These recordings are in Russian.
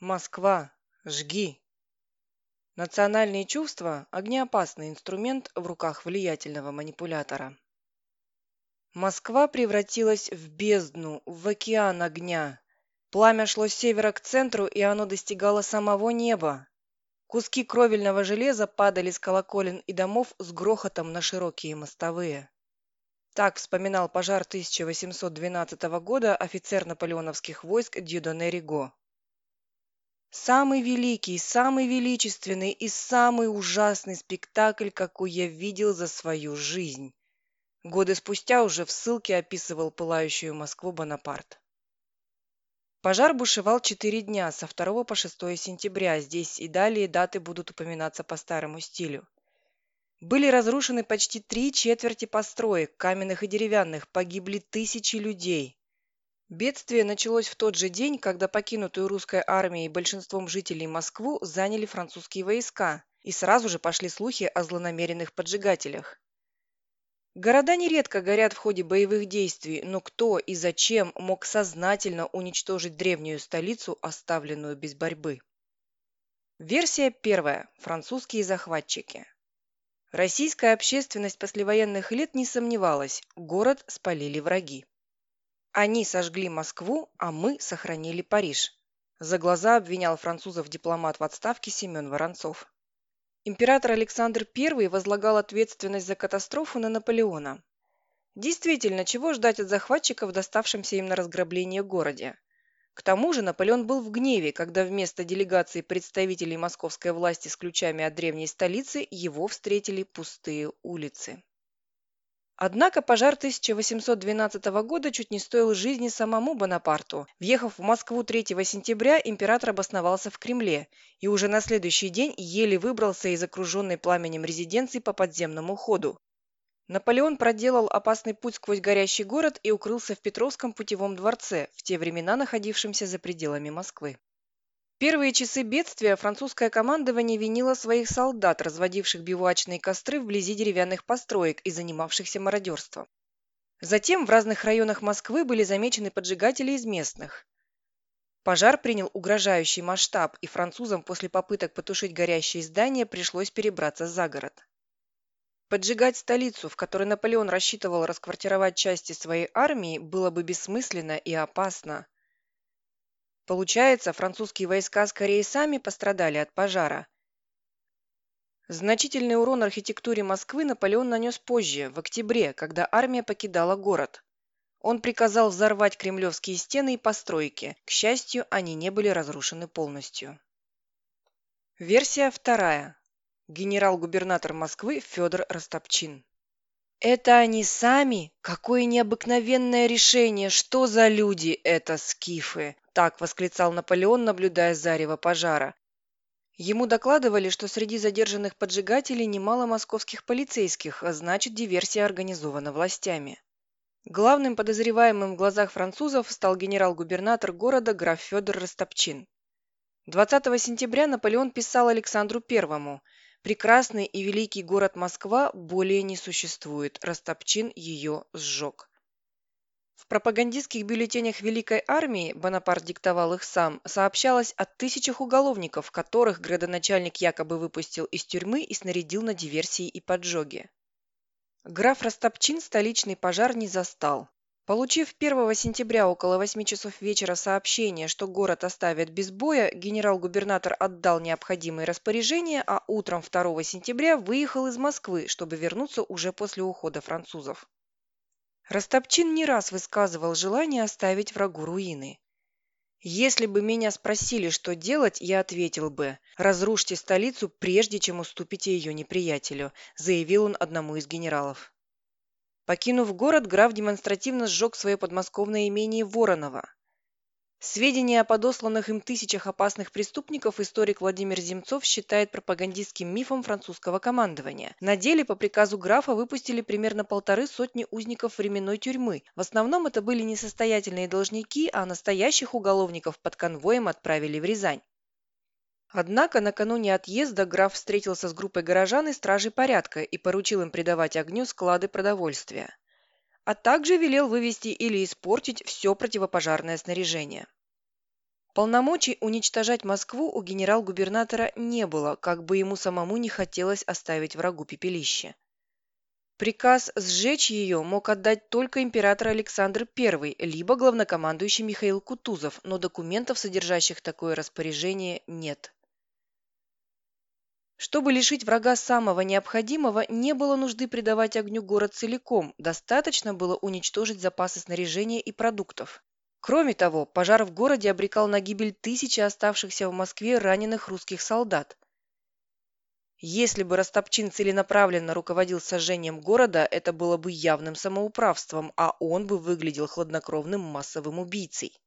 Москва, жги! Национальные чувства – огнеопасный инструмент в руках влиятельного манипулятора. Москва превратилась в бездну, в океан огня. Пламя шло с севера к центру, и оно достигало самого неба. Куски кровельного железа падали с колоколен и домов с грохотом на широкие мостовые. Так вспоминал пожар 1812 года офицер наполеоновских войск Дьюдоне Риго. Самый великий, самый величественный и самый ужасный спектакль, какой я видел за свою жизнь. Годы спустя уже в ссылке описывал пылающую Москву Бонапарт. Пожар бушевал четыре дня, со 2 по 6 сентября. Здесь и далее даты будут упоминаться по старому стилю. Были разрушены почти три четверти построек, каменных и деревянных, погибли тысячи людей. Бедствие началось в тот же день, когда покинутую русской армией большинством жителей Москву заняли французские войска, и сразу же пошли слухи о злонамеренных поджигателях. Города нередко горят в ходе боевых действий, но кто и зачем мог сознательно уничтожить древнюю столицу, оставленную без борьбы? Версия первая. Французские захватчики. Российская общественность послевоенных лет не сомневалась, город спалили враги. Они сожгли Москву, а мы сохранили Париж. За глаза обвинял французов дипломат в отставке Семен Воронцов. Император Александр I возлагал ответственность за катастрофу на Наполеона. Действительно, чего ждать от захватчиков, доставшимся им на разграбление городе? К тому же Наполеон был в гневе, когда вместо делегации представителей московской власти с ключами от древней столицы его встретили пустые улицы. Однако пожар 1812 года чуть не стоил жизни самому Бонапарту. Въехав в Москву 3 сентября, император обосновался в Кремле и уже на следующий день еле выбрался из окруженной пламенем резиденции по подземному ходу. Наполеон проделал опасный путь сквозь горящий город и укрылся в Петровском путевом дворце, в те времена находившемся за пределами Москвы. Первые часы бедствия французское командование винило своих солдат, разводивших бивуачные костры вблизи деревянных построек и занимавшихся мародерством. Затем в разных районах Москвы были замечены поджигатели из местных. Пожар принял угрожающий масштаб, и французам после попыток потушить горящие здания пришлось перебраться за город. Поджигать столицу, в которой Наполеон рассчитывал расквартировать части своей армии, было бы бессмысленно и опасно. Получается, французские войска скорее сами пострадали от пожара. Значительный урон архитектуре Москвы Наполеон нанес позже, в октябре, когда армия покидала город. Он приказал взорвать кремлевские стены и постройки. К счастью, они не были разрушены полностью. Версия вторая. Генерал-губернатор Москвы Федор Растопчин. «Это они сами? Какое необыкновенное решение! Что за люди это, скифы? Так восклицал Наполеон, наблюдая зарево пожара. Ему докладывали, что среди задержанных поджигателей немало московских полицейских, а значит, диверсия организована властями. Главным подозреваемым в глазах французов стал генерал-губернатор города граф Федор Растопчин. 20 сентября Наполеон писал Александру Первому «Прекрасный и великий город Москва более не существует, Растопчин ее сжег». В пропагандистских бюллетенях Великой армии, Бонапарт диктовал их сам, сообщалось о тысячах уголовников, которых градоначальник якобы выпустил из тюрьмы и снарядил на диверсии и поджоги. Граф Растопчин столичный пожар не застал. Получив 1 сентября около 8 часов вечера сообщение, что город оставят без боя, генерал-губернатор отдал необходимые распоряжения, а утром 2 сентября выехал из Москвы, чтобы вернуться уже после ухода французов. Растопчин не раз высказывал желание оставить врагу руины. Если бы меня спросили, что делать, я ответил бы «разрушьте столицу, прежде чем уступите ее неприятелю», заявил он одному из генералов. Покинув город, граф демонстративно сжег свое подмосковное имение Воронова. Сведения о подосланных им тысячах опасных преступников историк Владимир Земцов считает пропагандистским мифом французского командования. На деле по приказу графа выпустили примерно полторы сотни узников временной тюрьмы. В основном это были несостоятельные должники, а настоящих уголовников под конвоем отправили в Рязань. Однако накануне отъезда граф встретился с группой горожан и стражей порядка и поручил им придавать огню склады продовольствия а также велел вывести или испортить все противопожарное снаряжение. Полномочий уничтожать Москву у генерал-губернатора не было, как бы ему самому не хотелось оставить врагу пепелище. Приказ сжечь ее мог отдать только император Александр I, либо главнокомандующий Михаил Кутузов, но документов, содержащих такое распоряжение, нет. Чтобы лишить врага самого необходимого, не было нужды предавать огню город целиком, достаточно было уничтожить запасы снаряжения и продуктов. Кроме того, пожар в городе обрекал на гибель тысячи оставшихся в Москве раненых русских солдат. Если бы Ростопчин целенаправленно руководил сожжением города, это было бы явным самоуправством, а он бы выглядел хладнокровным массовым убийцей.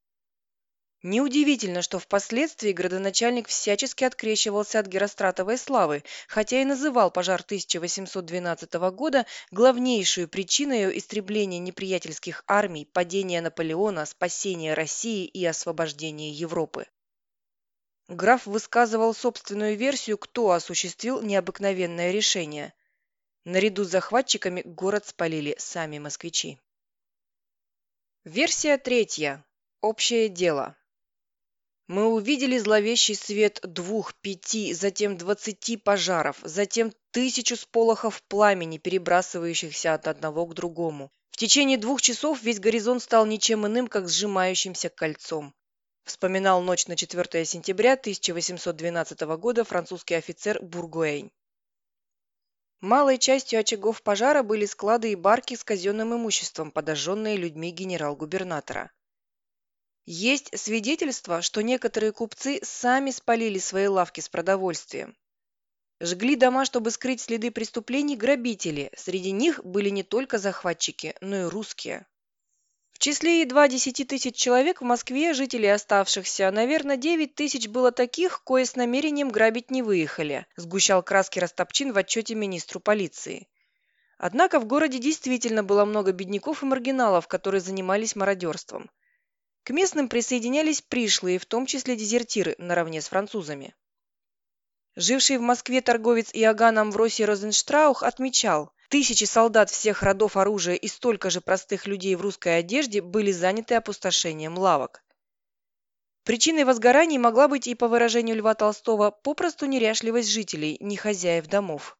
Неудивительно, что впоследствии градоначальник всячески открещивался от Геростратовой славы, хотя и называл пожар 1812 года главнейшую причиной истребления неприятельских армий, падения Наполеона, спасения России и освобождения Европы. Граф высказывал собственную версию, кто осуществил необыкновенное решение. Наряду с захватчиками город спалили сами москвичи. Версия третья. Общее дело. Мы увидели зловещий свет двух, пяти, затем двадцати пожаров, затем тысячу сполохов пламени, перебрасывающихся от одного к другому. В течение двух часов весь горизонт стал ничем иным, как сжимающимся кольцом вспоминал ночь на 4 сентября 1812 года французский офицер Бургуэйн. Малой частью очагов пожара были склады и барки с казенным имуществом, подожженные людьми генерал-губернатора. Есть свидетельство, что некоторые купцы сами спалили свои лавки с продовольствием. Жгли дома, чтобы скрыть следы преступлений, грабители. Среди них были не только захватчики, но и русские. В числе едва 10 тысяч человек в Москве, жителей оставшихся, наверное, 9 тысяч было таких, кое с намерением грабить не выехали, сгущал краски Растопчин в отчете министру полиции. Однако в городе действительно было много бедняков и маргиналов, которые занимались мародерством. К местным присоединялись пришлые, в том числе дезертиры, наравне с французами. Живший в Москве торговец Иоганн Амвросий Розенштраух отмечал, Тысячи солдат всех родов оружия и столько же простых людей в русской одежде были заняты опустошением лавок. Причиной возгораний могла быть и, по выражению Льва Толстого, попросту неряшливость жителей, не хозяев домов.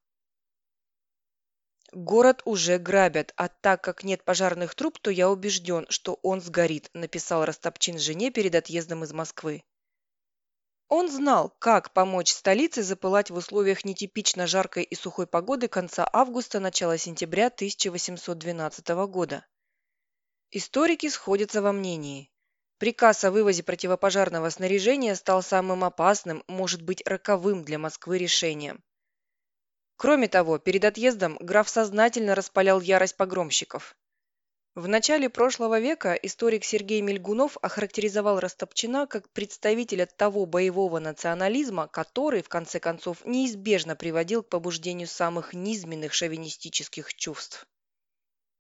«Город уже грабят, а так как нет пожарных труб, то я убежден, что он сгорит», написал Растопчин жене перед отъездом из Москвы. Он знал, как помочь столице запылать в условиях нетипично жаркой и сухой погоды конца августа – начала сентября 1812 года. Историки сходятся во мнении. Приказ о вывозе противопожарного снаряжения стал самым опасным, может быть, роковым для Москвы решением. Кроме того, перед отъездом граф сознательно распалял ярость погромщиков. В начале прошлого века историк Сергей Мельгунов охарактеризовал Растопчина как представителя того боевого национализма, который, в конце концов, неизбежно приводил к побуждению самых низменных шовинистических чувств.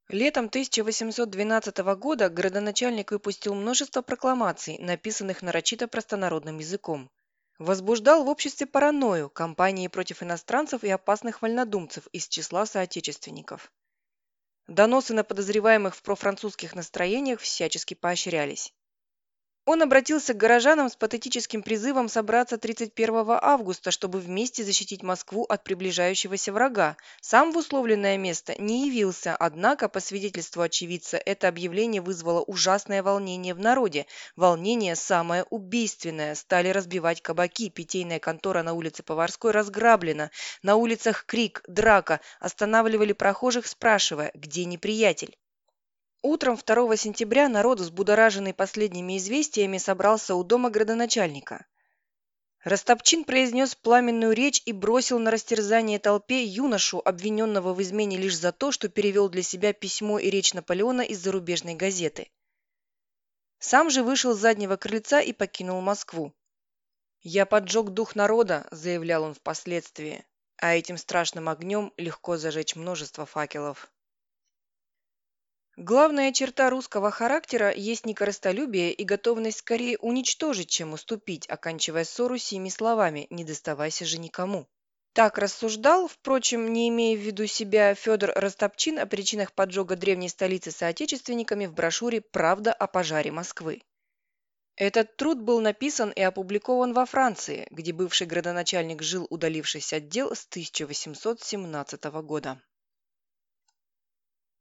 Летом 1812 года градоначальник выпустил множество прокламаций, написанных нарочито простонародным языком. Возбуждал в обществе паранойю, кампании против иностранцев и опасных вольнодумцев из числа соотечественников. Доносы на подозреваемых в профранцузских настроениях всячески поощрялись. Он обратился к горожанам с патетическим призывом собраться 31 августа, чтобы вместе защитить Москву от приближающегося врага. Сам в условленное место не явился, однако, по свидетельству очевидца, это объявление вызвало ужасное волнение в народе. Волнение самое убийственное. Стали разбивать кабаки, питейная контора на улице Поварской разграблена. На улицах крик, драка. Останавливали прохожих, спрашивая, где неприятель. Утром 2 сентября народ, взбудораженный последними известиями, собрался у дома градоначальника. Растопчин произнес пламенную речь и бросил на растерзание толпе юношу, обвиненного в измене лишь за то, что перевел для себя письмо и речь Наполеона из зарубежной газеты. Сам же вышел с заднего крыльца и покинул Москву. «Я поджег дух народа», – заявлял он впоследствии, – «а этим страшным огнем легко зажечь множество факелов». Главная черта русского характера есть некорыстолюбие и готовность скорее уничтожить, чем уступить, оканчивая ссору сими словами «не доставайся же никому». Так рассуждал, впрочем, не имея в виду себя, Федор Растопчин о причинах поджога древней столицы соотечественниками в брошюре «Правда о пожаре Москвы». Этот труд был написан и опубликован во Франции, где бывший градоначальник жил, удалившись от дел с 1817 года.